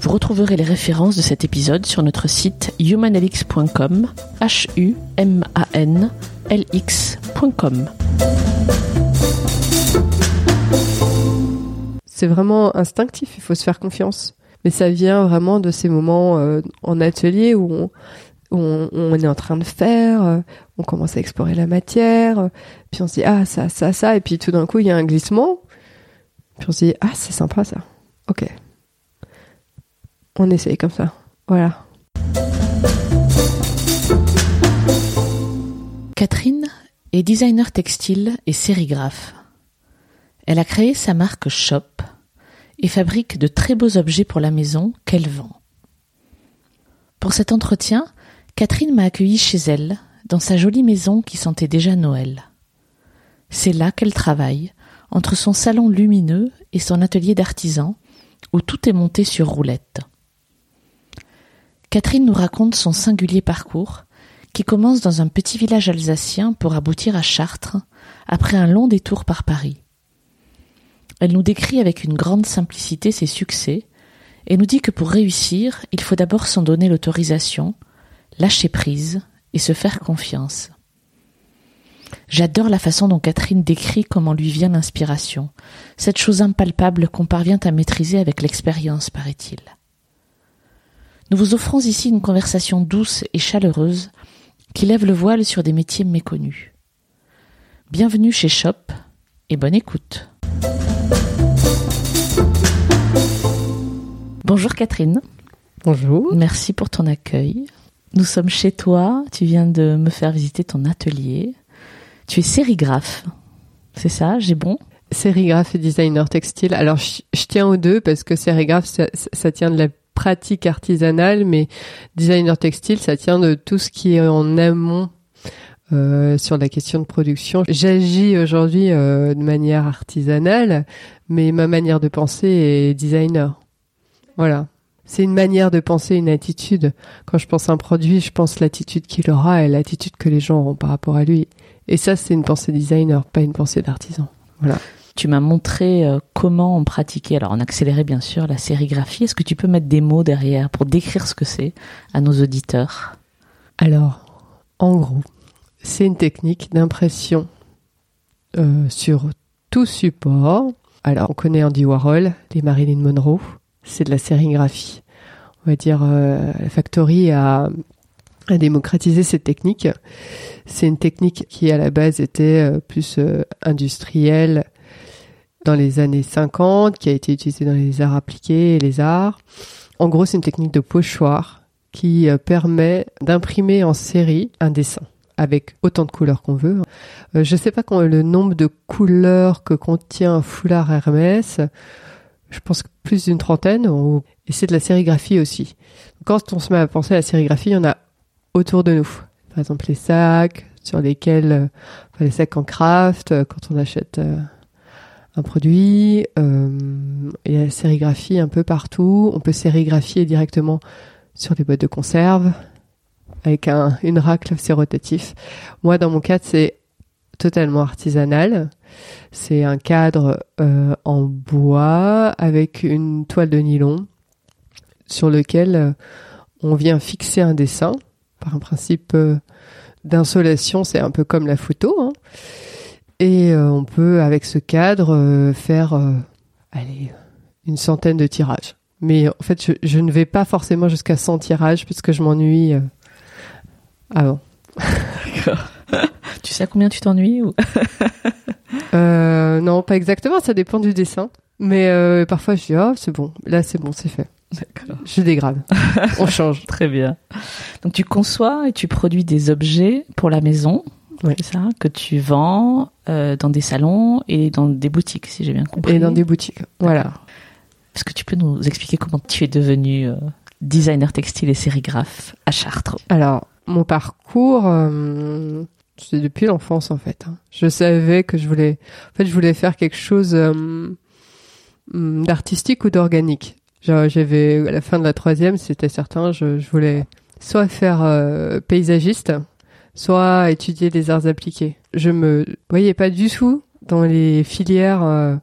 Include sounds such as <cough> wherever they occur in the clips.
Vous retrouverez les références de cet épisode sur notre site humanlx.com, h u m a n l x.com. C'est vraiment instinctif, il faut se faire confiance. Mais ça vient vraiment de ces moments euh, en atelier où on, on, est en train de faire, euh, on commence à explorer la matière, euh, puis on se dit ah ça, ça, ça, et puis tout d'un coup il y a un glissement, puis on se dit ah c'est sympa ça, ok, on essaye comme ça, voilà. Catherine est designer textile et sérigraphe. Elle a créé sa marque Shop et fabrique de très beaux objets pour la maison qu'elle vend. Pour cet entretien, Catherine m'a accueilli chez elle, dans sa jolie maison qui sentait déjà Noël. C'est là qu'elle travaille, entre son salon lumineux et son atelier d'artisan, où tout est monté sur roulette. Catherine nous raconte son singulier parcours, qui commence dans un petit village alsacien pour aboutir à Chartres, après un long détour par Paris. Elle nous décrit avec une grande simplicité ses succès, et nous dit que pour réussir, il faut d'abord s'en donner l'autorisation, lâcher prise et se faire confiance. J'adore la façon dont Catherine décrit comment lui vient l'inspiration, cette chose impalpable qu'on parvient à maîtriser avec l'expérience, paraît-il. Nous vous offrons ici une conversation douce et chaleureuse qui lève le voile sur des métiers méconnus. Bienvenue chez Shop et bonne écoute. Bonjour Catherine. Bonjour. Merci pour ton accueil. Nous sommes chez toi, tu viens de me faire visiter ton atelier. Tu es sérigraphe, c'est ça, j'ai bon? Sérigraphe et designer textile. Alors je, tiens aux deux parce que sérigraphe, ça, tient de la pratique artisanale, mais designer textile, ça tient de tout ce qui est en amont euh, sur la question de production. J'agis aujourd'hui euh, de manière artisanale, mais ma manière de penser est designer. Voilà c'est une manière de penser, une attitude. Quand je pense à un produit, je pense l'attitude qu'il aura et l'attitude que les gens auront par rapport à lui. Et ça, c'est une pensée designer, pas une pensée d'artisan. Voilà. Tu m'as montré euh, comment on pratiquait, alors en accéléré bien sûr, la sérigraphie. Est-ce que tu peux mettre des mots derrière pour décrire ce que c'est à nos auditeurs? Alors, en gros, c'est une technique d'impression euh, sur tout support. Alors, on connaît Andy Warhol, les Marilyn Monroe c'est de la sérigraphie. On va dire, euh, la Factory a, démocratisé cette technique. C'est une technique qui à la base était plus industrielle dans les années 50, qui a été utilisée dans les arts appliqués et les arts. En gros, c'est une technique de pochoir qui permet d'imprimer en série un dessin avec autant de couleurs qu'on veut. je ne sais pas le nombre de couleurs que contient un foulard Hermès je pense plus d'une trentaine, et c'est de la sérigraphie aussi. Quand on se met à penser à la sérigraphie, il y en a autour de nous. Par exemple, les sacs sur lesquels, euh, enfin, les sacs en craft, euh, quand on achète euh, un produit, il y a la sérigraphie un peu partout. On peut sérigraphier directement sur les boîtes de conserve avec un, une racle, c'est rotatif. Moi, dans mon cas, c'est totalement artisanal. C'est un cadre euh, en bois avec une toile de nylon sur lequel euh, on vient fixer un dessin par un principe euh, d'insolation. C'est un peu comme la photo. Hein. Et on peut, avec ce cadre, faire allez, une centaine de tirages. Mais en fait, je, je ne vais pas forcément jusqu'à 100 tirages puisque je m'ennuie avant. D'accord. <laughs> tu sais à combien tu t'ennuies ou? <laughs> Euh, Non, pas exactement. Ça dépend du dessin. Mais euh, parfois, je dis oh c'est bon. Là, c'est bon, c'est fait. D'accord. Je dégrade. <laughs> On change. Très bien. Donc tu conçois et tu produis des objets pour la maison. Oui. C'est ça que tu vends euh, dans des salons et dans des boutiques, si j'ai bien compris. Et dans des boutiques. Voilà. Est-ce que tu peux nous expliquer comment tu es devenu euh, designer textile et sérigraphe à Chartres? Alors, mon parcours, euh, c'est depuis l'enfance en fait. hein. Je savais que je voulais, en fait, je voulais faire quelque chose euh, hum, d'artistique ou d'organique. J'avais à la fin de la troisième, c'était certain, je, je voulais soit faire euh, paysagiste, soit étudier les arts appliqués. Je me voyais pas du tout dans les filières euh,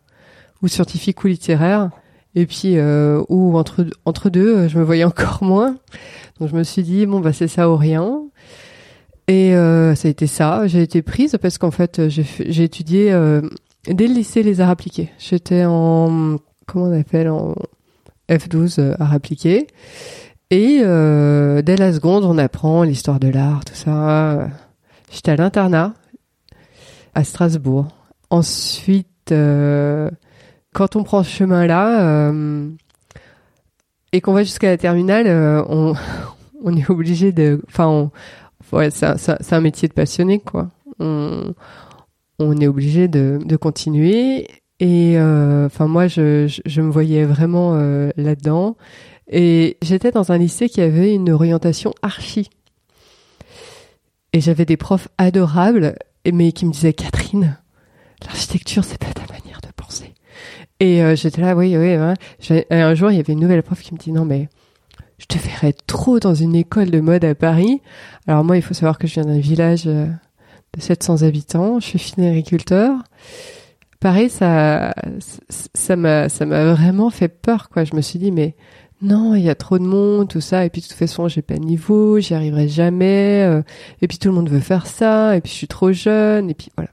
ou scientifiques ou littéraires. Et puis, euh, ou entre, entre deux, euh, je me voyais <laughs> encore moins. Donc je me suis dit, bon, bah c'est ça ou rien. Et ça a été ça. J'ai été prise parce qu'en fait, j'ai étudié dès le lycée les arts appliqués. J'étais en, comment on appelle, en F12 euh, arts appliqués. Et euh, dès la seconde, on apprend l'histoire de l'art, tout ça. J'étais à l'internat à Strasbourg. Ensuite, euh, quand on prend ce chemin-là euh, et qu'on va jusqu'à la terminale, euh, on, <laughs> est obligé de... Enfin, ouais, c'est un, métier de passionné, quoi. On, est obligé de, continuer. Et euh, enfin, moi, je, je, je me voyais vraiment euh, là-dedans. Et j'étais dans un lycée qui avait une orientation archi. Et j'avais des profs adorables, mais qui me disaient Catherine, l'architecture, c'est pas ta manière de penser. Et euh, j'étais là, oui, oui. et un jour, il y avait une nouvelle prof qui me dit non, mais je te verrais trop dans une école de mode à Paris. Alors moi, il faut savoir que je viens d'un village euh, de 700 habitants. Je suis fine agriculteur. Pareil, ça, ça m'a, ça m'a vraiment fait peur, quoi. Je me suis dit, mais non, il y a trop de monde, tout ça. Et puis de toute façon, j'ai pas de niveau, j'y arriverai jamais. euh, et puis tout le monde veut faire ça. Et puis je suis trop jeune. Et puis voilà.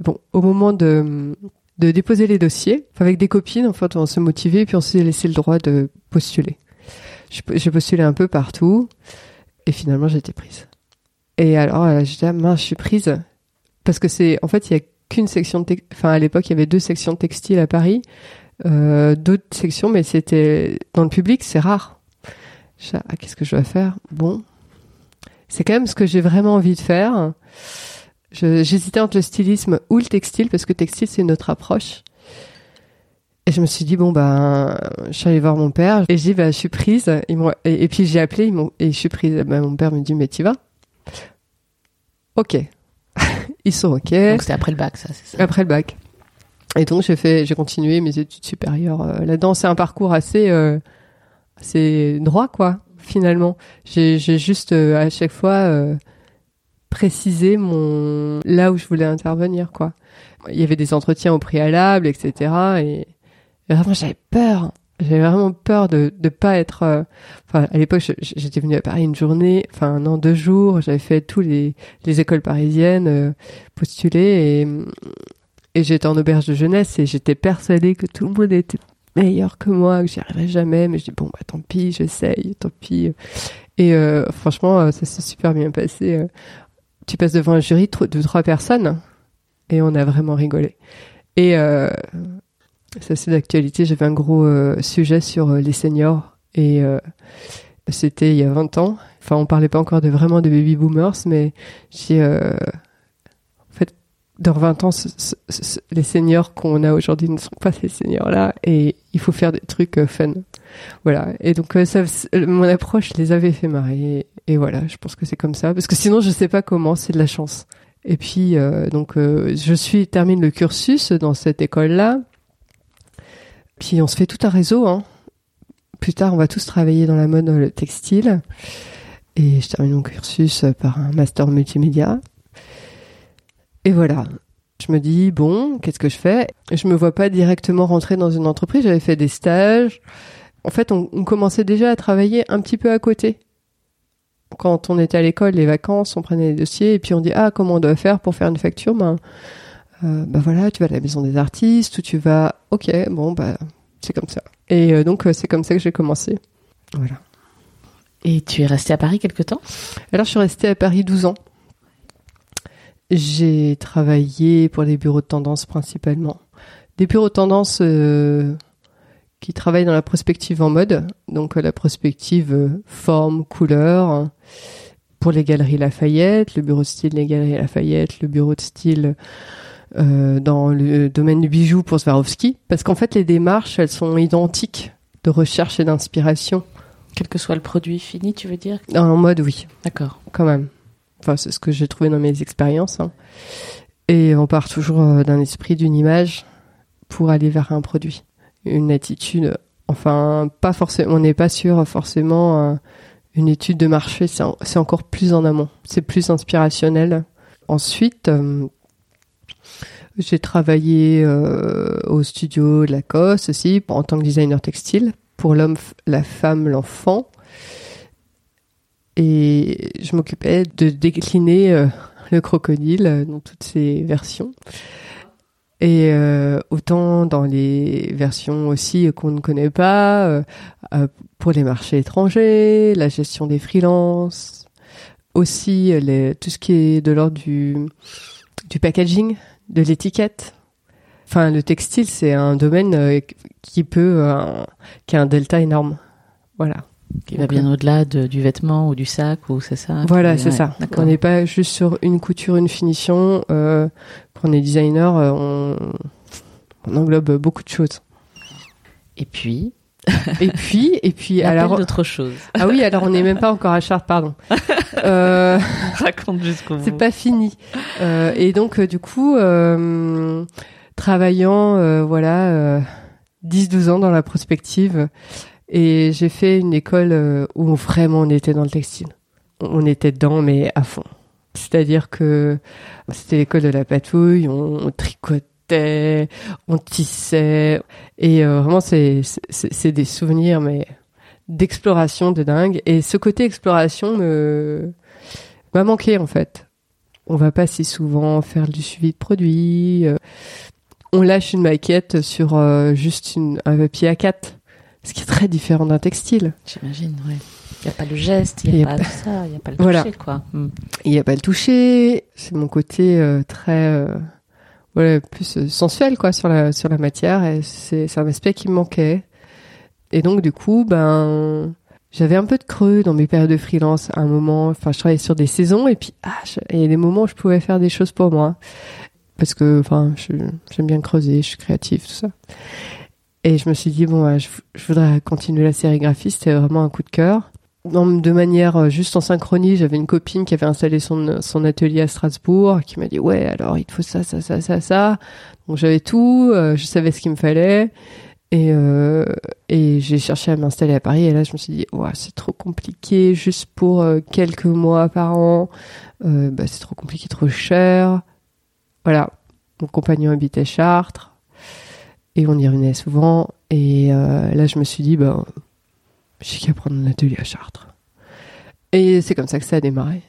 Bon, au moment de de déposer les dossiers, avec des copines, en fait, on s'est motivé, puis on s'est laissé le droit de postuler. J'ai postulé un peu partout, et finalement, été prise. Et alors, euh, je dis, ah, mince, je suis prise. Parce que c'est, en fait, il y a qu'une section de, enfin, à l'époque, il y avait deux sections de textile à Paris, d'autres sections, mais c'était, dans le public, c'est rare. Ah, qu'est-ce que je dois faire? Bon. C'est quand même ce que j'ai vraiment envie de faire. J'hésitais entre le stylisme ou le textile, parce que textile, c'est une autre approche. Et je me suis dit, bon, ben, je suis allée voir mon père, et j'ai dit, bah, je suis prise. Ils et, et puis j'ai appelé, ils et je suis prise. Ben, mon père me dit, mais tu vas? Ok. <laughs> ils sont ok. Donc c'était après le bac, ça, c'est ça? Après le bac. Et donc j'ai fait, j'ai continué mes études supérieures euh, là-dedans. C'est un parcours assez, euh, assez droit quoi. Finalement, j'ai, juste euh, à chaque fois euh, précisé mon là où je voulais intervenir quoi. Il y avait des entretiens au préalable, etc. Et, vraiment j'avais peur. J'avais vraiment peur de de pas être. euh, Enfin, à l'époque, j'étais venue à Paris une journée, enfin un an, deux jours. J'avais fait tous les les écoles parisiennes, euh, postulé et et j'étais en auberge de jeunesse et j'étais persuadée que tout le monde était meilleur que moi, que j'y arriverais jamais. Mais je dis bon bah tant pis, j'essaye, tant pis. Et euh, franchement, euh, ça s'est super bien passé. euh. Tu passes devant un jury de tro- de trois personnes et on a vraiment rigolé. Et ça c'est d'actualité. J'avais un gros sujet sur les seniors et c'était il y a 20 ans. Enfin, on parlait pas encore de vraiment de baby boomers, mais j'ai dans 20 ans, les seniors qu'on a aujourd'hui ne sont pas ces seniors-là, et il faut faire des trucs euh, fun. Voilà. Et donc, euh, mon approche les avait fait marrer. Et, voilà, je pense que c'est comme ça, parce que sinon, je sais pas comment. C'est de la chance. Et puis, euh, donc, je suis termine le cursus dans cette école-là. Puis, on se fait tout un réseau. Hein. Plus tard, on va tous travailler dans la mode, le textile. Et je termine mon cursus par un master multimédia. Et voilà. Je me dis, bon, qu'est-ce que je fais? Je me vois pas directement rentrer dans une entreprise. J'avais fait des stages. En fait, on, on commençait déjà à travailler un petit peu à côté. Quand on était à l'école, les vacances, on prenait les dossiers et puis on dit, ah, comment on doit faire pour faire une facture? Ben, euh, bah voilà, tu vas à la maison des artistes ou tu vas, ok, bon, bah, c'est comme ça. Et euh, donc, euh, c'est comme ça que j'ai commencé. Voilà. Et tu es resté à Paris quelque temps? Alors, je suis restée à Paris 12 ans. J'ai travaillé pour des bureaux de tendance principalement. Des bureaux de tendance euh, qui travaillent dans la prospective en mode, donc euh, la prospective euh, forme, couleur, pour les galeries Lafayette, le bureau de style des galeries Lafayette, le bureau de style euh, dans le domaine du bijou pour Swarovski, parce qu'en fait les démarches elles sont identiques de recherche et d'inspiration. Quel que soit le produit fini, tu veux dire? En mode oui, D'accord. quand même. Enfin, c'est ce que j'ai trouvé dans mes expériences. hein. Et on part toujours euh, d'un esprit, d'une image pour aller vers un produit. Une attitude, enfin, pas forcément, on n'est pas sûr forcément euh, une étude de marché, c'est en- c'est encore plus en amont. C'est plus inspirationnel. Ensuite, euh, j'ai travaillé au studio de Lacoste aussi en tant que designer textile pour l'homme, la femme, l'enfant. Et je m'occupais de décliner euh, le crocodile euh, dans toutes ses versions. Et euh, autant dans les versions aussi qu'on ne connaît pas, euh, euh, pour les marchés étrangers, la gestion des freelances, aussi les, tout ce qui est de l'ordre du, du packaging, de l'étiquette. Enfin, le textile, c'est un domaine qui peut, qui a un delta énorme. Voilà. Qui va bien au-delà de- du vêtement ou du sac ou c'est ça Voilà, c'est ouais, ça. On n'est pas juste sur une couture, une finition. Euh, quand on est designer, euh, on, on englobe beaucoup de choses. Et puis, <laughs> Et puis, et puis, alors, d'autre chose. ah oui, alors on n'est même pas encore à Chartres, pardon. <laughs> Euh, Raconte jusqu'au c'est pas fini. Euh, et donc, euh, du coup, euh, travaillant, euh, voilà, euh, 10-12 ans dans la prospective, et j'ai fait une école euh, où vraiment on était dans le textile. On était dedans, mais à fond. C'est-à-dire que c'était l'école de la patouille, on, tricotait, on tissait, et euh, vraiment c'est des souvenirs, mais d'exploration de dingue. Et ce côté exploration m'a manqué en fait. On va pas si souvent faire du suivi de produits. euh, on lâche une maquette sur juste un papier A4, ce qui est très différent d'un textile. J'imagine, ouais. Il n'y a pas le geste, il n'y a, a pas tout ça, il n'y a pas le Voilà. toucher, quoi. Hmm. Il n'y a pas le toucher. C'est mon côté euh, très euh, voilà, plus euh, sensuel quoi sur la sur la matière et c'est c'est un aspect qui me manquait. Et donc du coup, ben j'avais un peu de creux dans mes périodes de freelance à un moment, enfin je travaillais sur des saisons et puis ah, je- il y a des moments où je pouvais faire des choses pour moi parce que enfin je- j'aime bien creuser, je suis créative tout ça. Et je me suis dit bon, je, voudrais continuer la sérigraphie, c'était vraiment un coup de cœur. De manière euh, juste en synchronie, j'avais une copine qui avait installé son, atelier à Strasbourg, qui m'a dit ouais alors il te faut ça, ça, ça, ça, ça. Donc j'avais tout, euh, je savais ce qu'il me fallait. Et, euh, et j'ai cherché à m'installer à Paris. Et là, je me suis dit, ouais, c'est trop compliqué, juste pour quelques mois par an. Bah, c'est trop compliqué, trop cher. Voilà. Mon compagnon habitait Chartres. Et on y revenait souvent. Et euh, là, je me suis dit, bah, j'ai qu'à prendre un atelier à Chartres. Et c'est comme ça que ça a démarré.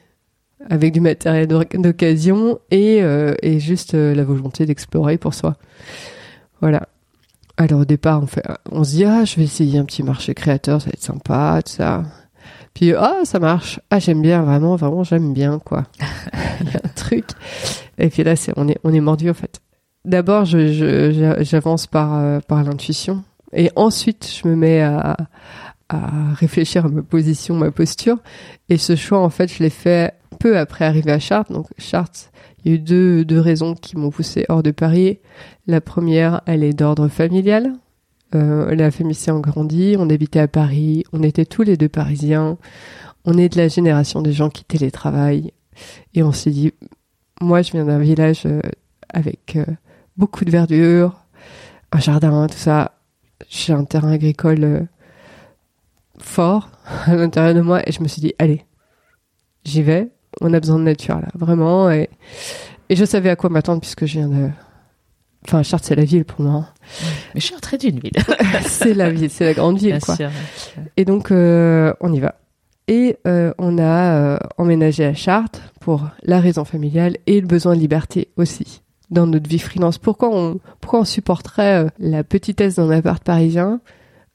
Avec du matériel d'oc- d'occasion et, euh, et juste euh, la volonté d'explorer pour soi. Voilà. Alors au départ, on, fait, on se dit, ah, je vais essayer un petit marché créateur, ça va être sympa, tout ça. Puis, ah, ça marche. Ah, j'aime bien, vraiment, vraiment, j'aime bien, quoi. <laughs> Il y a un truc. Et puis là, c'est, on, est, on est mordu, en fait. D'abord, j'avance par, euh, par l'intuition. Et ensuite, je me mets à, à réfléchir à ma position, ma posture. Et ce choix, en fait, je l'ai fait peu après arriver à Chartres. Donc, Chartres, il y a eu deux, deux raisons qui m'ont poussé hors de Paris. La première, elle est d'ordre familial. Euh, la famille s'est agrandie, on habitait à Paris, on était tous les deux parisiens. On est de la génération des gens qui télétravaillent. Et on s'est dit, moi, je viens d'un village euh, avec beaucoup de verdure, un jardin, tout ça. J'ai un terrain agricole euh, fort <laughs> à l'intérieur de moi et je me suis dit, allez, j'y vais. On a besoin de nature là, vraiment. Et, et je savais à quoi m'attendre puisque je viens de. Enfin, Chartres, c'est la ville pour moi. Mais je suis entrée d'une ville. <laughs> c'est la ville, c'est la grande ville, Bien quoi. sûr. Et donc, euh, on y va. Et euh, on a euh, emménagé à Chartres pour la raison familiale et le besoin de liberté aussi dans notre vie freelance. Pourquoi on, pourquoi on supporterait euh, la petitesse d'un appart parisien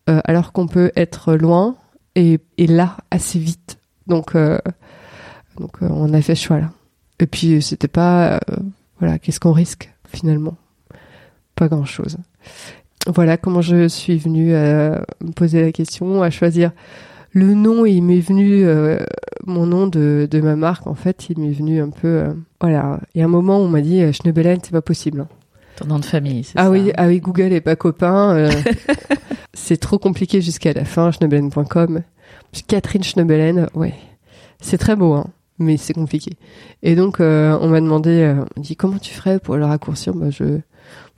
euh, alors qu'on peut être loin et, et là assez vite? Donc, euh, donc on a fait ce choix-là. Et puis, c'était pas... voilà, qu'est-ce qu'on risque finalement? Pas grand-chose. Voilà comment je suis venue me poser la question, à choisir le nom. Il m'est venu, euh, mon nom de, de ma marque, en fait, il m'est venu un peu. euh, voilà, il y a un moment où on m'a dit euh, Schneebelen, c'est pas possible. hein. Ton nom de famille, c'est Ah ça oui, ah oui, Google est pas copain. euh, <laughs> c'est trop compliqué jusqu'à la fin, schneebelen.com. Catherine Schneebelen, ouais. C'est très beau, hein, mais c'est compliqué. Et donc, euh, on m'a demandé, euh, on dit, comment tu ferais pour le raccourcir? Bah, je,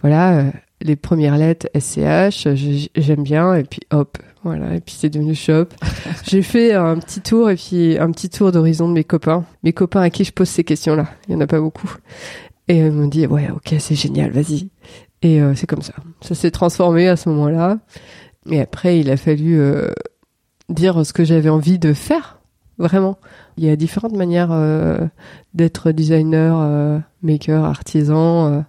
voilà, euh, les premières lettres, SCH, j'aime bien, et puis hop, voilà, et puis c'est devenu shop. <laughs> J'ai fait un petit tour, et puis un petit tour d'horizon de mes copains. Mes copains à qui je pose ces questions-là. Il y en a pas beaucoup. Et ils m'ont dit, ouais, ok, c'est génial, vas-y. Et euh, c'est comme ça. Ça s'est transformé à ce moment-là. Et après, il a fallu euh, dire ce que j'avais envie de faire, vraiment. Il y a différentes manières euh, d'être designer, maker, artisan.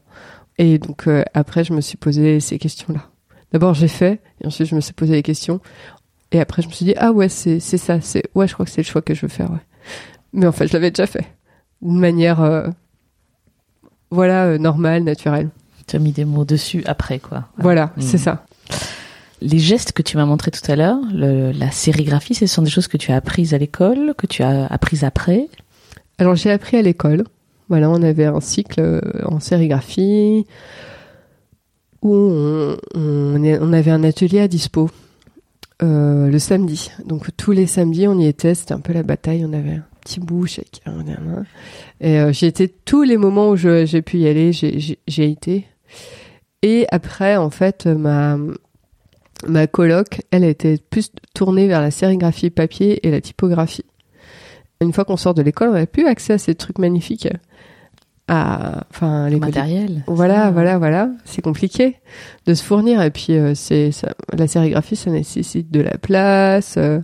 et donc après, je me suis posé ces questions-là. D'abord, j'ai fait, et ensuite, je me suis posé les questions. Et après, je me suis dit, ah ouais, c'est c'est ça. C'est ouais, je crois que c'est le choix que je veux faire. Ouais. Mais en fait, je l'avais déjà fait, d'une manière, euh, voilà, euh, normale, naturelle. Tu as mis des mots dessus après, quoi. Voilà, Mm. c'est ça. Les gestes que tu m'as montrés tout à l'heure, la sérigraphie, ce sont des choses que tu as apprises à l'école, que tu as apprises après? Alors j'ai appris à l'école. Voilà, on avait un cycle euh, en sérigraphie où on, avait un atelier à dispo euh, le samedi. Donc tous les samedis, on y était. C'était un peu la bataille. On avait un petit bout chacun. Et euh, j'y étais tous les moments où j'ai pu y aller. J'ai j'ai- j'ai été. Et après, en fait, ma ma coloc, elle était plus tournée vers la sérigraphie papier et la typographie. Une fois qu'on sort de l'école, on n'a plus accès à ces trucs magnifiques. À, enfin, les matériel. Voilà, Ça, voilà, voilà. C'est compliqué de se fournir. Et puis, euh, c'est ça, la sérigraphie, ça nécessite de la place. euh,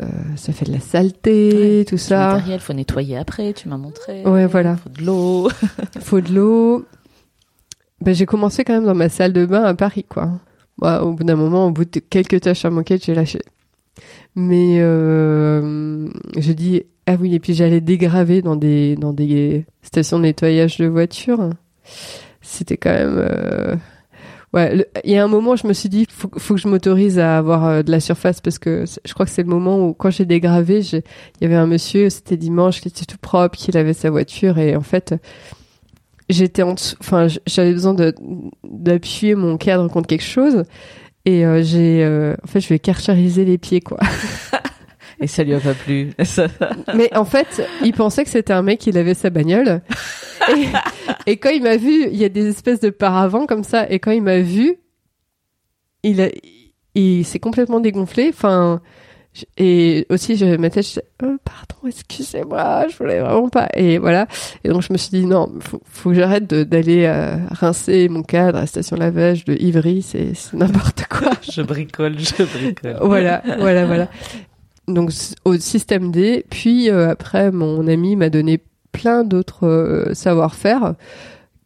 euh, ça fait de la saleté, Ouais, tout ça. matériel, faut nettoyer après, tu m'as montré. Ouais, voilà. Faut de l'eau. <laughs> Faut de l'eau. Ben, j'ai commencé quand même dans ma salle de bain à Paris, quoi. Moi, au bout d'un moment, au bout de quelques tâches à moquette, j'ai lâché. Mais euh, je dis ah oui et puis j'allais dégraver dans des dans des stations de nettoyage de voitures. C'était quand même euh, ouais. Il y a un moment, je me suis dit faut faut que je m'autorise à avoir euh, de la surface parce que je crois que c'est le moment où quand j'ai dégravé, j'ai- il y avait un monsieur, c'était dimanche, qui était tout propre, qui lavait sa voiture et en fait j'étais en dessous, enfin j'avais besoin d'appuyer mon cadre contre quelque chose et euh, j'ai euh, en fait je vais carchériser les pieds quoi. <laughs> Et ça lui a pas plu. <laughs> Mais en fait, il pensait que c'était un mec qui lavait sa bagnole. Et, et quand il m'a vu, il y a des espèces de paravents comme ça. Et quand il m'a vu, il, a, il s'est complètement dégonflé. Enfin, je- et aussi, j'avais ma tête, je disais, oh, pardon, excusez-moi, je voulais vraiment pas. Et voilà. Et donc, je me suis dit, non, faut, faut que j'arrête d'aller euh, rincer mon cadre à la station lavage de Ivry. C'est n'importe quoi. je bricole, je bricole. voilà, voilà, voilà. Donc au système D, puis euh, après mon ami m'a donné plein d'autres euh, savoir-faire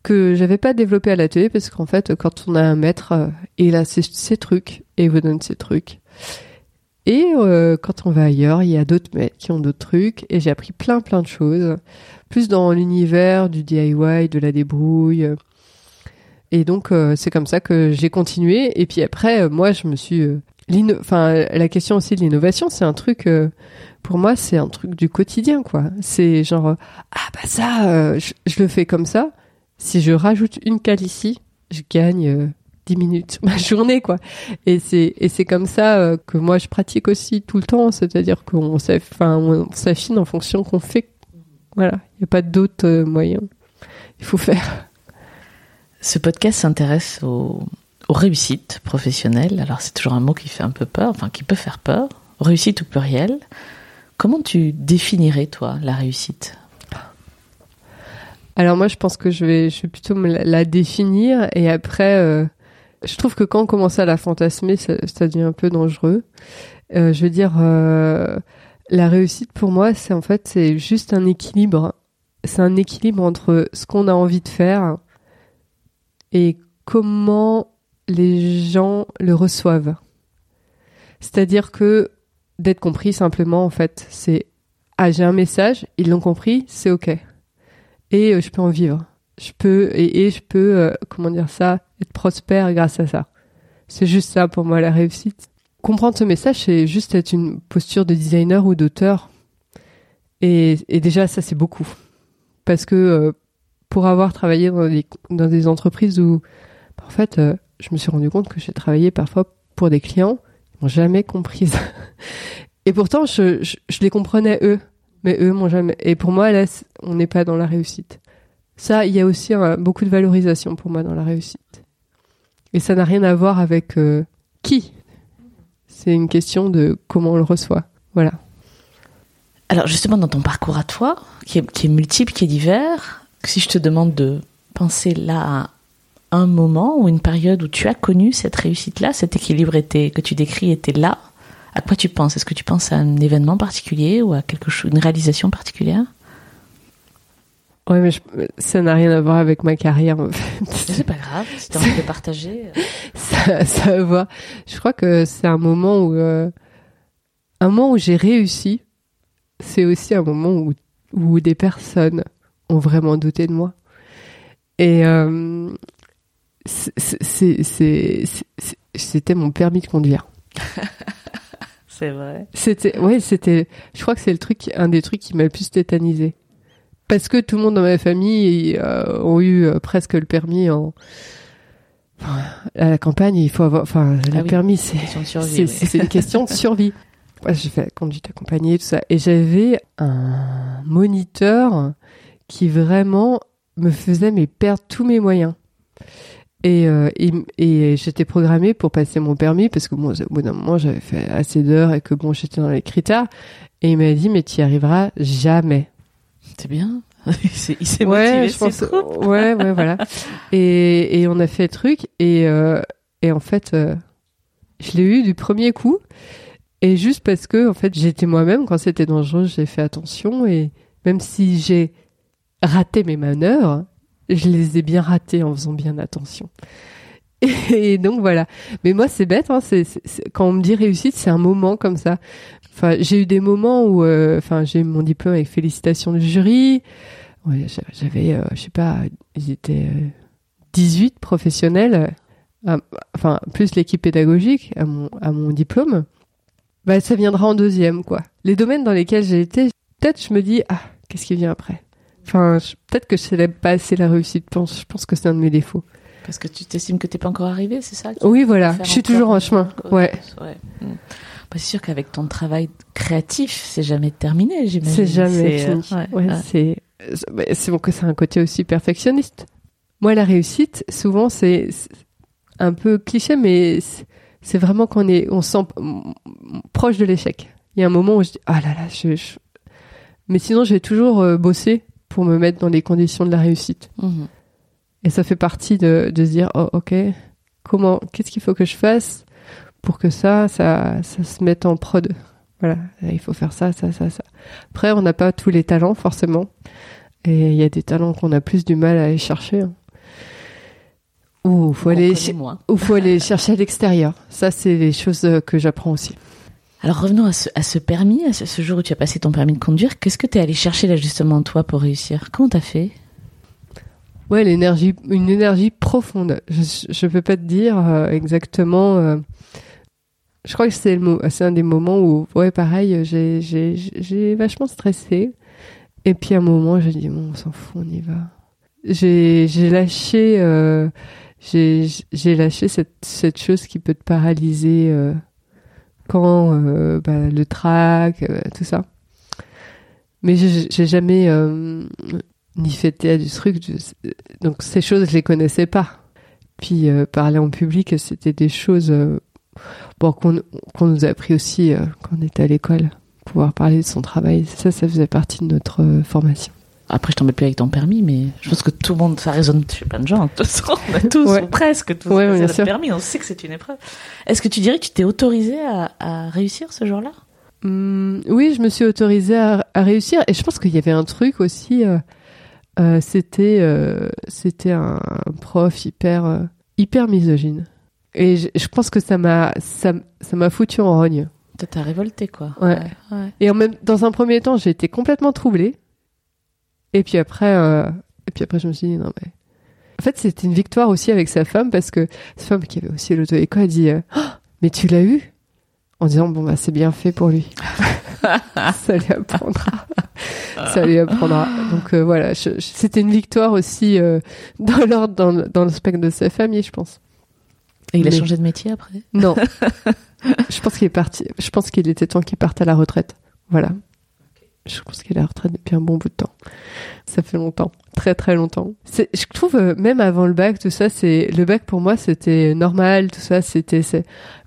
que j'avais pas développé à l'atelier parce qu'en fait quand on a un maître, euh, il a ses, ses trucs et il vous donne ses trucs. Et quand on va ailleurs, il y a d'autres maîtres qui ont d'autres trucs et j'ai appris plein plein de choses, plus dans l'univers du DIY, de la débrouille. Et donc euh, c'est comme ça que j'ai continué et puis après moi je me suis la question aussi de l'innovation c'est un truc euh, pour moi c'est un truc du quotidien quoi. C'est genre ah bah ça euh, je, le fais comme ça. Si je rajoute une cale ici je gagne euh, 10 minutes ma <laughs> journée quoi. Et c'est et c'est comme ça euh, que moi je pratique aussi tout le temps. C'est-à-dire qu'on s'affine en fonction qu'on fait. Voilà. Il n'y a pas d'autres euh, moyens. Il faut faire. Ce podcast s'intéresse aux, aux réussites professionnelles. Alors c'est toujours un mot qui fait un peu peur, enfin qui peut faire peur. Réussite au pluriel. Comment tu définirais toi la réussite? Alors moi, je pense que je vais, je vais plutôt me la, définir et après, euh, je trouve que quand on commence à la fantasmer, ça, ça devient un peu dangereux. Euh, je veux dire, euh, la réussite pour moi, c'est en fait, c'est juste un équilibre. C'est un équilibre entre ce qu'on a envie de faire et comment les gens le reçoivent. C'est-à-dire que d'être compris simplement, en fait, c'est ah j'ai un message, ils l'ont compris, c'est ok et euh, je peux en vivre. Je peux et, et je peux euh, comment dire ça être prospère grâce à ça. C'est juste ça pour moi la réussite. Comprendre ce message, c'est juste être une posture de designer ou d'auteur. Et, et déjà ça c'est beaucoup parce que euh, pour avoir travaillé dans des, entreprises où, en fait, je me suis rendu compte que j'ai travaillé parfois pour des clients qui m'ont jamais comprise. <laughs> et pourtant, je, les comprenais eux, mais eux m'ont jamais. Et pour moi, là, on n'est pas dans la réussite. Ça, il y a aussi beaucoup de valorisation pour moi dans la réussite. Et ça n'a rien à voir avec euh, qui. C'est une question de comment on le reçoit. Voilà. Alors justement, dans ton parcours à toi, qui est, qui est multiple, qui est divers, si je te demande de penser là à un moment ou une période où tu as connu cette réussite-là, cet équilibre était, que tu décris était là, à quoi tu penses? Est-ce que tu penses à un événement particulier ou à quelque chose, une réalisation particulière? Ouais, mais ça n'a rien à voir avec ma carrière. En fait. C'est pas grave, si t'as envie de partager. Euh. <laughs> ça, ça a voir. Je crois que c'est un moment où, euh, un moment où j'ai réussi. C'est aussi un moment où, où des personnes ont vraiment douté de moi. Et euh, c'était mon permis de conduire. <laughs> c'est vrai. C'était, ouais, c'était. Je crois que c'est le truc, un des trucs qui m'a le plus tétanisé parce que tout le monde dans ma famille euh, ont eu euh, presque le permis en à la campagne il faut avoir enfin le ah permis c'est c'est une question de survie <laughs> j'ai fait la conduite accompagnée tout ça et j'avais un moniteur qui vraiment me faisait mais perdre tous mes moyens et, euh, et, et j'étais programmée pour passer mon permis parce que bon, au bout d'un moment j'avais fait assez d'heures et que bon j'étais dans les critères et il m'a dit mais tu y arriveras jamais c'est bien. <laughs> il s'est ouais, motivé. Je pense, ouais, ouais, voilà. <laughs> Et, et on a fait le truc et, euh, et en fait, euh, je l'ai eu du premier coup. Et juste parce que, en fait, j'étais moi-même quand c'était dangereux, j'ai fait attention et même si j'ai raté mes manœuvres, je les ai bien ratées en faisant bien attention. Et, donc voilà. Mais moi, c'est bête. Hein, quand on me dit réussite, c'est un moment comme ça. Enfin, j'ai eu des moments où, euh, enfin, j'ai eu mon diplôme avec félicitations du jury. J'avais, euh, je sais pas, ils étaient 18 euh, professionnels, enfin, plus l'équipe pédagogique à mon, à mon diplôme. Bah, ça viendra en deuxième, quoi. Les domaines dans lesquels j'ai été, peut-être je me dis, ah, qu'est-ce qui vient après? Enfin, peut-être que je célèbre pas assez la réussite. Je pense, je pense que c'est un de mes défauts. Parce que tu t'estimes que t'es pas encore arrivé, c'est ça Oui, voilà. Je suis toujours en chemin. Ouais. ouais. Bah, c'est sûr qu'avec ton travail créatif, c'est jamais terminé, j'imagine. C'est jamais fini. Euh, ouais, c'est c'est bon que c'est un côté aussi perfectionniste. Moi, la réussite, souvent, c'est un peu cliché, mais c'est vraiment qu'on est, on sent proche de l'échec. Il y a un moment où je dis, ah là là, je, mais sinon, je vais toujours euh, bosser pour me mettre dans les conditions de la réussite. Mhm. Et ça fait partie de, de se dire, oh, ok, comment, qu'est-ce qu'il faut que je fasse pour que ça, ça, ça se mette en prod? Voilà, il faut faire ça, ça, ça, ça. Après, on n'a pas tous les talents forcément, et il y a des talents qu'on a plus du mal à aller chercher. Hein. Ou faut aller, ou faut aller chercher à l'extérieur. Ça, c'est les choses euh, que j'apprends aussi. Alors revenons à ce, à ce permis, à ce, jour où tu as passé ton permis de conduire. Qu'est-ce que tu es allé chercher là justement toi pour réussir? Comment t'as fait? Ouais, l'énergie, une énergie profonde. Je ne peux pas te dire euh, exactement. Euh, je crois que c'est le c'est un des moments où, ouais, pareil, j'ai, j'ai, j'ai vachement stressé. Et puis à un moment, j'ai dit, bon, on s'en fout, on y va. J'ai, j'ai lâché, euh, j'ai, j'ai lâché cette, cette chose qui peut te paralyser euh, quand euh, bah, le trac, euh, tout ça. Mais j'ai, jamais euh, ni théâtre du truc. donc ces choses, je les connaissais pas. Puis parler en public, c'était des choses bon, qu'on nous a appris aussi quand on était à l'école, pouvoir parler de son travail. Ça, ça faisait partie de notre formation. Après, je t'en mets plus avec ton permis, mais je pense que tout le monde, ça résonne chez plein de gens. On a tous, ou presque tous, ouais, le permis. On sait que c'est une épreuve. Est-ce que tu dirais que tu t'es autorisé à, réussir ce jour-là? Hum, Oui, je me suis autorisée à, réussir, et je pense qu'il y avait un truc aussi. Euh, c'était c'était un prof hyper hyper misogyne. Et je, pense que ça m'a ça, ça m'a foutu en rogne. T'as révolté quoi. Ouais. ouais. Et en même dans un premier temps, j'ai été complètement troublée. Et puis après euh, et puis après je me suis dit non mais en fait, c'était une victoire aussi avec sa femme parce que sa femme qui avait aussi l'auto-école a dit euh, oh, mais tu l'as eu? En disant bon bah c'est bien fait pour lui. <laughs> ça lui apprendra. ça lui apprendra. Donc euh, voilà, c'était une victoire aussi euh, dans l'ordre, dans, dans le spectre de sa famille, je pense. Et il a changé de métier après? Non. je pense qu'il est parti. Je pense qu'il était temps qu'il parte à la retraite. Voilà. Je pense qu'il est à retraite depuis un bon bout de temps. Ça fait longtemps, très très longtemps. Je trouve euh, même avant le bac, tout ça, c'est le bac pour moi c'était normal, tout ça, c'était,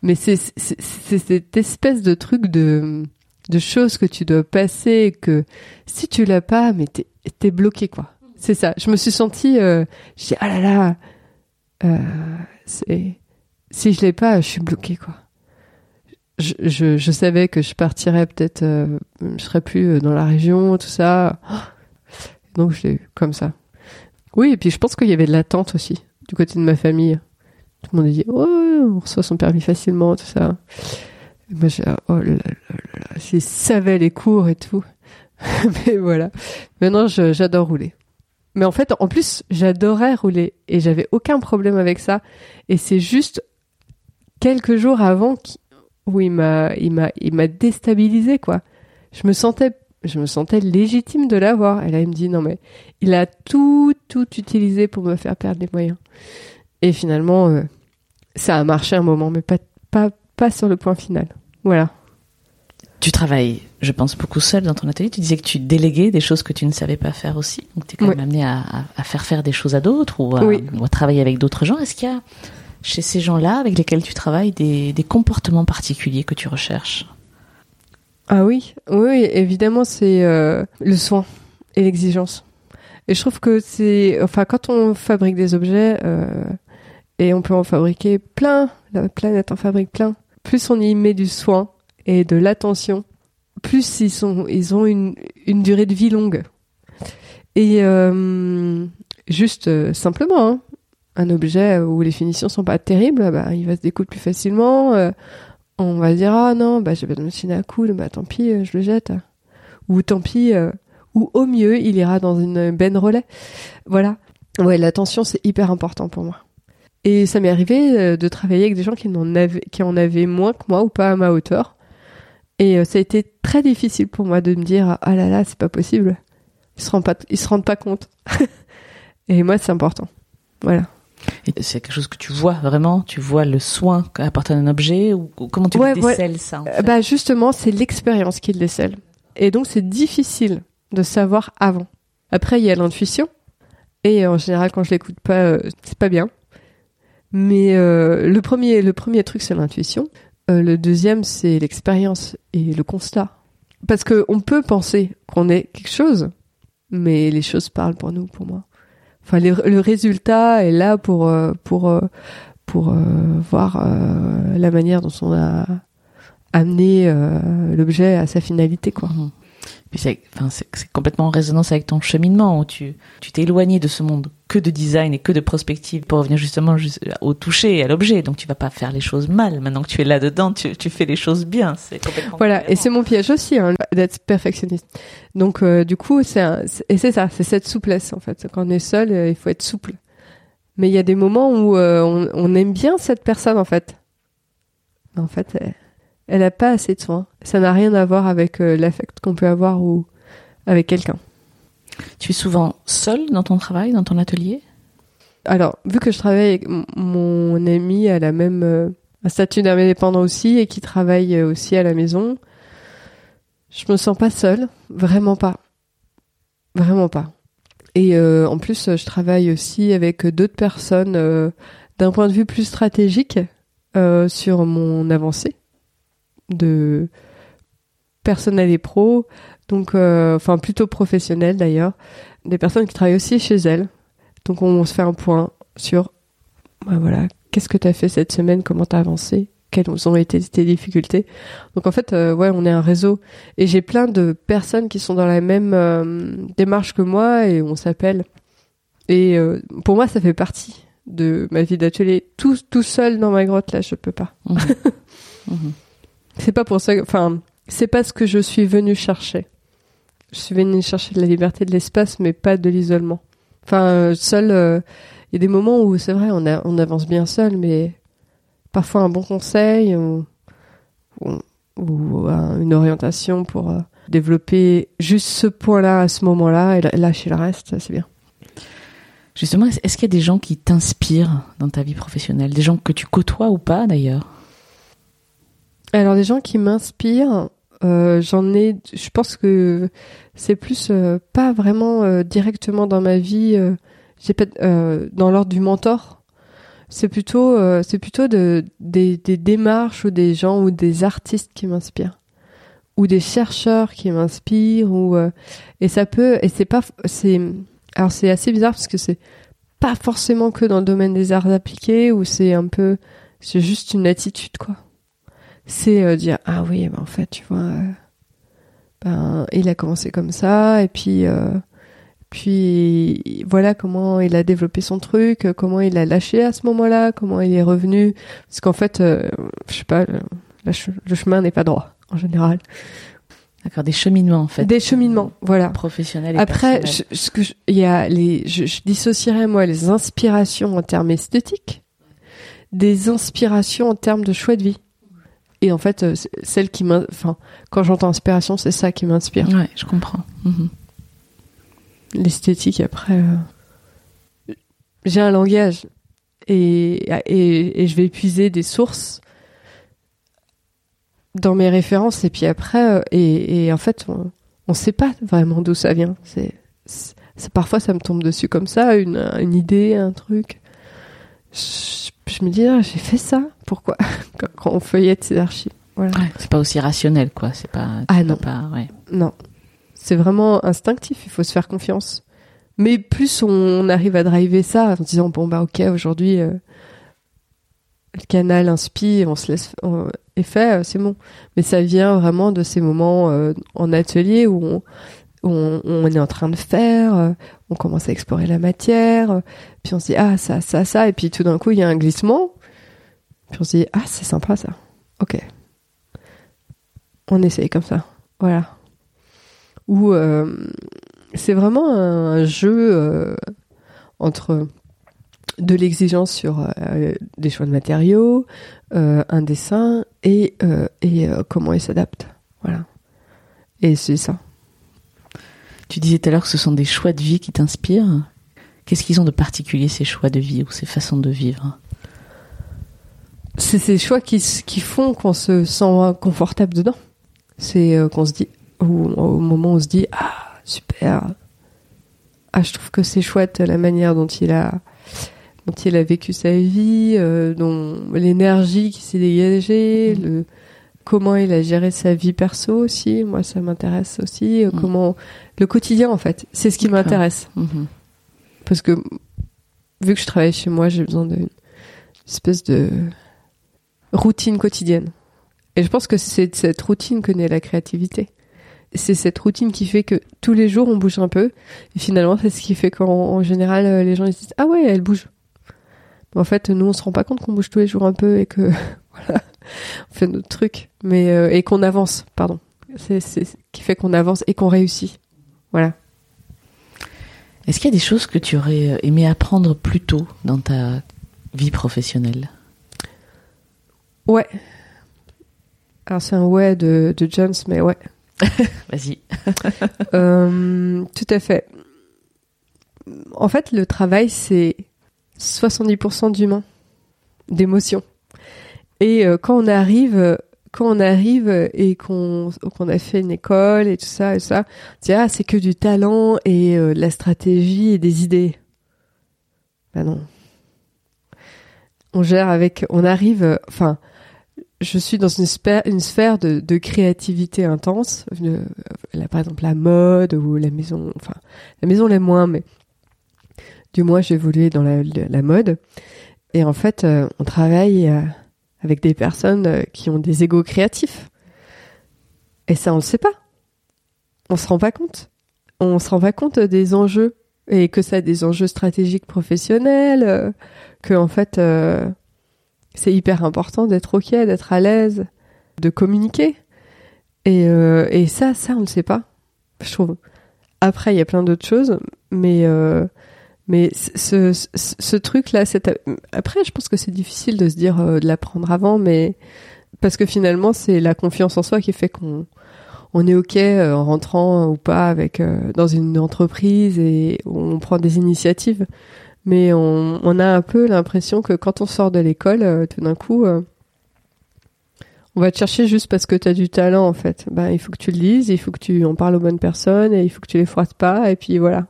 mais c'est cette espèce de truc de de choses que tu dois passer que si tu l'as pas, mais t'es es bloqué quoi. C'est ça. Je me suis sentie, euh, j'ai ah là là, euh, si je l'ai pas, je suis bloqué quoi je, savais que je partirais peut-être, euh, je serais plus euh, dans la région, tout ça. <gasps> Donc je l'ai eu comme ça. Oui, et puis je pense qu'il y avait de l'attente aussi du côté de ma famille. Tout le monde a dit oh, on reçoit son permis facilement, tout ça. moi j'ai oh là là là là, les cours et tout. <laughs> Mais voilà. Maintenant j'adore rouler. Mais en fait, en plus, j'adorais rouler et j'avais aucun problème avec ça. Et c'est juste quelques jours avant où il m'a, il m'a, il m'a déstabilisé quoi. Je me sentais, je me sentais légitime de l'avoir. Et là, il me dit non mais il a tout, tout utilisé pour me faire perdre les moyens. Et finalement, euh, ça a marché un moment, mais pas, pas, pas sur le point final. Voilà. Tu travailles, je pense, beaucoup seul dans ton atelier. Tu disais que tu déléguais des choses que tu ne savais pas faire aussi. Donc, tu es quand même amené à, à, faire faire des choses à d'autres ou à, ou à travailler avec d'autres gens. Est-ce qu'il y a chez ces gens-là avec lesquels tu travailles des, des comportements particuliers que tu recherches? Ah oui, oui, évidemment, c'est euh, le soin et l'exigence. Et je trouve que c'est, enfin, quand on fabrique des objets, euh, et on peut en fabriquer plein, la planète en fabrique plein, plus on y met du soin et de l'attention, plus ils sont, ils ont une, une durée de vie longue. Et euh, juste simplement, hein, un objet où les finitions sont pas terribles, bah, il va se découper plus facilement. Euh, on va dire ah non, bah j'ai pas de machine à coudre, bah tant pis, euh, je le jette. Ou tant pis, euh, ou au mieux, il ira dans une benne relais. Voilà. Ouais, l'attention c'est hyper important pour moi. Et ça m'est arrivé de travailler avec des gens qui en avaient, qui en avaient moins que moi ou pas à ma hauteur. Et ça a été très difficile pour moi de me dire ah là là c'est pas possible. Ils se rendent pas, ils se rendent pas compte. <laughs> Et moi c'est important. Voilà. C'est quelque chose que tu vois vraiment Tu vois le soin qu'apporte un objet ou comment tu décèles ça Bah justement, c'est l'expérience qui le décèle. Et donc c'est difficile de savoir avant. Après, il y a l'intuition. Et en général, quand je l'écoute pas, euh, c'est pas bien. Mais euh, le premier, le premier truc, c'est l'intuition. Euh, le deuxième, c'est l'expérience et le constat. Parce que on peut penser qu'on est quelque chose, mais les choses parlent pour nous, pour moi. Enfin, le résultat est là pour euh, pour euh, pour euh, voir la manière dont on a amené l'objet à sa finalité, quoi. Mhm. C'est, enfin, complètement en résonance avec ton cheminement où tu, tu t'es éloigné de ce monde que de design et que de prospective pour revenir justement au toucher et à l'objet. Donc tu vas pas faire les choses mal. Maintenant que tu es là dedans, tu, tu fais les choses bien. C'est. Voilà. Et c'est mon piège aussi, hein, d'être perfectionniste. Donc euh, du coup, c'est un, et c'est ça, c'est cette souplesse en fait. Quand on est seul, euh, il faut être souple. Mais il y a des moments où euh, on, on, aime bien cette personne en fait. En fait, elle n'a pas assez de soins. Ça n'a rien à voir avec euh, l'affect qu'on peut avoir ou avec quelqu'un. Tu es souvent seule dans ton travail, dans ton atelier? Alors, vu que je travaille avec mon ami à la même euh, statut d'indépendant aussi et qui travaille euh, aussi à la maison, je me sens pas seule, vraiment pas, vraiment pas. Et en plus, je travaille aussi avec d'autres personnes d'un point de vue plus stratégique sur mon avancée de personnel et pro, donc euh, enfin plutôt professionnel d'ailleurs, des personnes qui travaillent aussi chez elles. Donc on, se fait un point sur bah voilà, qu'est-ce que tu as fait cette semaine, comment tu as avancé, quelles ont été tes difficultés. Donc en fait euh, ouais, on est un réseau et j'ai plein de personnes qui sont dans la même euh, démarche que moi et on s'appelle. Et pour moi ça fait partie de ma vie d'atelier. Tout tout seul dans ma grotte là, je peux pas. Mmh. <laughs> Mmh. C'est pas pour ça, enfin, c'est pas ce que je suis venu chercher. Je suis venu chercher de la liberté de l'espace, mais pas de l'isolement. Enfin, euh, seul, euh, il y a des moments où c'est vrai, on, avance bien seul, mais parfois un bon conseil ou, euh, une orientation pour développer juste ce point-là à ce moment-là et lâcher le reste, c'est bien. Justement, est-ce qu'il y a des gens qui t'inspirent dans ta vie professionnelle? Des gens que tu côtoies ou pas d'ailleurs? Alors, des gens qui m'inspirent, euh, j'en ai. Je pense que c'est plus euh, pas vraiment euh, directement dans ma vie. Euh, j'ai pas dans l'ordre du mentor. C'est plutôt, c'est plutôt de, des, des démarches ou des gens ou des artistes qui m'inspirent ou des chercheurs qui m'inspirent ou et ça peut et c'est pas c'est alors c'est assez bizarre parce que c'est pas forcément que dans le domaine des arts appliqués où c'est un peu c'est juste une attitude quoi c'est euh, dire ah oui ben en fait tu vois euh, ben il a commencé comme ça et puis euh, puis voilà comment il a développé son truc, comment il a lâché à ce moment-là, comment il est revenu. Parce qu'en fait, je sais pas, le chemin n'est pas droit en général. D'accord, des cheminements en fait. Des cheminements, voilà. Professionnels. Et Après, je, ce que il y a les, je, je, dissocierais moi les inspirations en termes esthétiques des inspirations en termes de choix de vie. Et en fait, euh, celle qui m'in, enfin, quand j'entends inspiration, c'est ça qui m'inspire. Ouais, je comprends. Mhm. L'esthétique, après, euh, j'ai un langage et, et, et je vais épuiser des sources dans mes références et puis après euh, et, et en fait on, on sait pas vraiment d'où ça vient c'est parfois ça me tombe dessus comme ça une, une idée un truc je, me dis ah, j'ai fait ça. Pourquoi <laughs> quand on feuillette ces archives. Voilà. Ouais, c'est pas aussi rationnel quoi. C'est pas ah non. pas ouais. non. C'est vraiment instinctif. Il faut se faire confiance. Mais plus on arrive à driver ça en disant bon bah ok aujourd'hui euh, le canal inspire, on se laisse on, est fait, euh, c'est bon. Mais ça vient vraiment de ces moments euh, en atelier où on, on, est en train de faire, euh, on commence à explorer la matière, euh, puis on se dit ah ça ça ça, et puis tout d'un coup il y a un glissement, puis on se dit ah c'est sympa ça, ok. On essaye comme ça, voilà. Ou c'est vraiment un jeu entre de l'exigence sur euh, des choix de matériaux, euh, un dessin et, euh, et euh, comment il s'adapte. Voilà. Et c'est ça. Tu disais tout à l'heure que ce sont des choix de vie qui t'inspirent. Qu'est-ce qu'ils ont de particulier ces choix de vie ou ces façons de vivre? C'est ces choix qui, font qu'on se sent confortable dedans. C'est qu'on se dit, au, au moment où on se dit, ah, super, ah, je trouve que c'est chouette la manière dont il a dont il a vécu sa vie, euh, dont l'énergie qui s'est dégagée, le comment il a géré sa vie perso aussi. Moi, ça m'intéresse aussi. Mmh. Comment le quotidien, en fait, c'est ce qui m'intéresse. Mmh. Parce que vu que je travaille chez moi, j'ai besoin d'une espèce de routine quotidienne. Et je pense que c'est cette routine que naît la créativité. C'est cette routine qui fait que tous les jours on bouge un peu. Et finalement, c'est ce qui fait qu'en général, les gens ils disent Ah ouais, elle bouge. En fait, nous, on se rend pas compte qu'on bouge tous les jours un peu et que <laughs> voilà, <laughs> on fait notre truc, mais euh, et qu'on avance, pardon. C'est ce qui fait qu'on avance et qu'on réussit. Voilà. Est-ce qu'il y a des choses que tu aurais aimé apprendre plus tôt dans ta vie professionnelle? Ouais. Alors c'est un ouais de, de Jones, mais ouais. <laughs> Vas-y. <laughs> euh, tout à fait. En fait, le travail, c'est 70% d'humain, d'émotion. Et euh, quand on arrive, euh, quand on arrive et qu'on a fait une école et tout ça et ça, ah c'est que du talent et euh, de la stratégie et des idées. Ben non. On gère avec, on arrive, enfin, je suis dans une sphère, de, créativité intense. par exemple, la mode ou la maison, enfin, la maison l'est moins, mais du moins j'ai évolué dans la, mode. Et en fait, on travaille avec des personnes euh, qui ont des égos créatifs. Et ça, on le sait pas. On se rend pas compte. On se rend pas compte des enjeux et que ça a des enjeux stratégiques professionnels, que en fait, c'est hyper important d'être ok, d'être à l'aise, de communiquer. Et, et ça, ça, on ne sait pas. Je trouve. Après, il y a plein d'autres choses, mais mais ce, truc-là, après, je pense que c'est difficile de se dire euh, de l'apprendre avant, mais Parce que finalement, c'est la confiance en soi qui fait qu'on on est ok euh, en rentrant ou pas avec euh, dans une entreprise et on prend des initiatives. Mais on, a un peu l'impression que quand on sort de l'école, tout d'un coup, on va te chercher juste parce que tu as du talent en fait. Ben, il faut que tu le lises, il faut que tu en parles aux bonnes personnes et il faut que tu les froisses pas et puis voilà.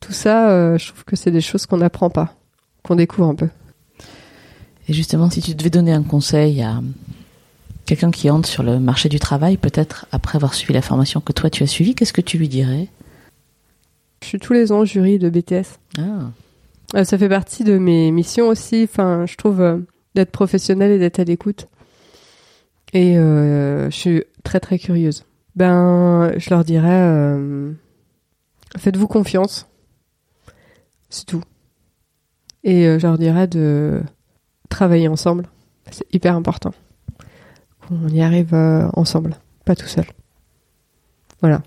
Tout ça, euh, je trouve que c'est des choses qu'on n'apprend pas, qu'on découvre un peu. Et justement, si tu devais donner un conseil à quelqu'un qui entre sur le marché du travail, peut-être après avoir suivi la formation que toi tu as suivie, qu'est-ce que tu lui dirais? Je suis tous les ans jury de BTS. Ah, Euh, ça fait partie de mes missions aussi. Enfin, je trouve euh, d'être professionnelle et d'être à l'écoute. Et euh, je suis très très curieuse. Ben, je leur dirais, euh, faites-vous confiance. C'est tout. Et euh, je leur dirais de travailler ensemble. C'est hyper important. Qu'on y arrive euh, ensemble, pas tout seul. Voilà.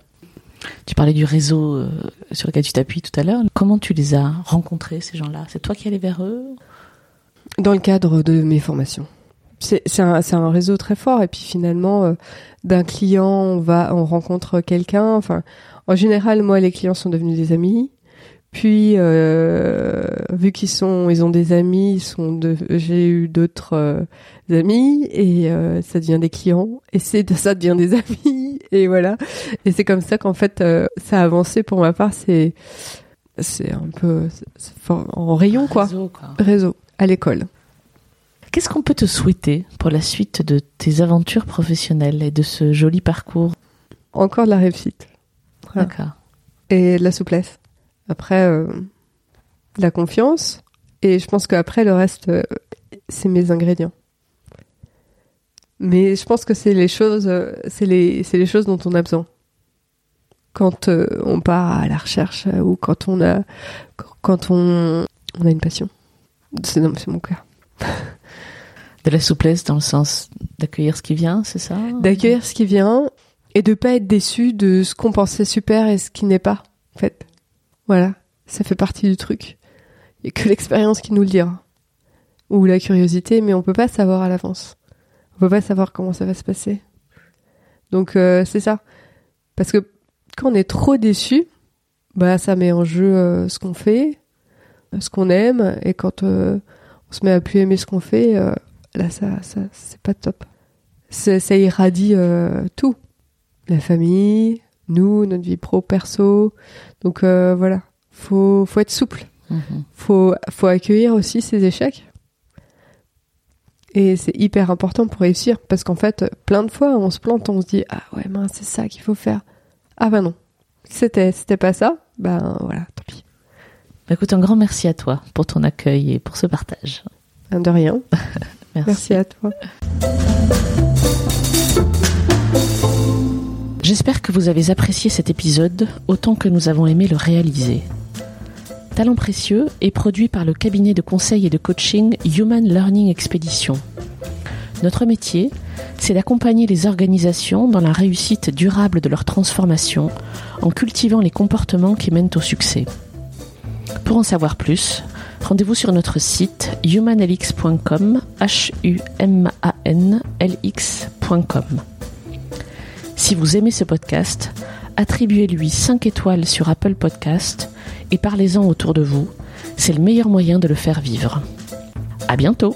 Tu parlais du réseau euh, sur lequel tu t'appuies tout à l'heure. Comment tu les as rencontrés, ces gens-là? C'est toi qui allais vers eux? Dans le cadre de mes formations. C'est un, réseau très fort et puis finalement euh, d'un client on va on rencontre quelqu'un. Enfin en général moi les clients sont devenus des amis. Puis euh, vu qu'ils sont ils ont des amis, ils sont de, j'ai eu d'autres euh, amis et euh, ça devient des clients et c'est ça devient des <laughs> amis et voilà et c'est comme ça qu'en fait ça a avancé pour ma part c'est c'est un peu en rayon quoi Réseau, quoi. réseau à l'école. Qu'est-ce qu'on peut te souhaiter pour la suite de tes aventures professionnelles et de ce joli parcours? Encore de la réussite Voilà. D'accord. et de la souplesse. Après, euh, de la confiance. Et je pense qu'après, le reste, euh, c'est mes ingrédients. Mais je pense que c'est les choses, euh, c'est les, c'est les choses dont on a besoin. Quand euh, on part à la recherche ou quand on a, quand on, on a une passion. C'est, non, c'est mon cas. De la souplesse dans le sens d'accueillir ce qui vient, c'est ça? D'accueillir ce qui vient et de pas être déçu de ce qu'on pensait super et ce qui n'est pas en fait voilà ça fait partie du truc. Il y a que l'expérience qui nous le dira. Ou la curiosité mais on peut pas savoir à l'avance. On peut pas savoir comment ça va se passer. Donc euh, c'est ça. Parce que quand on est trop déçu bah ça met en jeu euh, ce qu'on fait ce qu'on aime. Et quand euh, on se met à plus aimer ce qu'on fait là ça ça c'est pas top. Ça, irradie tout. La famille, nous, notre vie pro, perso. Donc euh, voilà, faut, faut être souple. Mhm. Faut, faut accueillir aussi ses échecs. Et c'est hyper important pour réussir parce qu'en fait, plein de fois, on se plante, on se dit ah ouais mince, c'est ça qu'il faut faire. Ah bah non, c'était, c'était pas ça. Ben voilà, tant pis. Bah, écoute, un grand merci à toi pour ton accueil et pour ce partage. De rien. <laughs> Merci. Merci à toi. J'espère que vous avez apprécié cet épisode autant que nous avons aimé le réaliser. Talent précieux est produit par le cabinet de conseil et de coaching Human Learning Expedition. Notre métier, c'est d'accompagner les organisations dans la réussite durable de leur transformation en cultivant les comportements qui mènent au succès. Pour en savoir plus, rendez-vous sur notre site humanlx.com, h u m a n l. Si vous aimez ce podcast, attribuez-lui 5 étoiles sur Apple Podcast et parlez-en autour de vous. C'est le meilleur moyen de le faire vivre. À bientôt!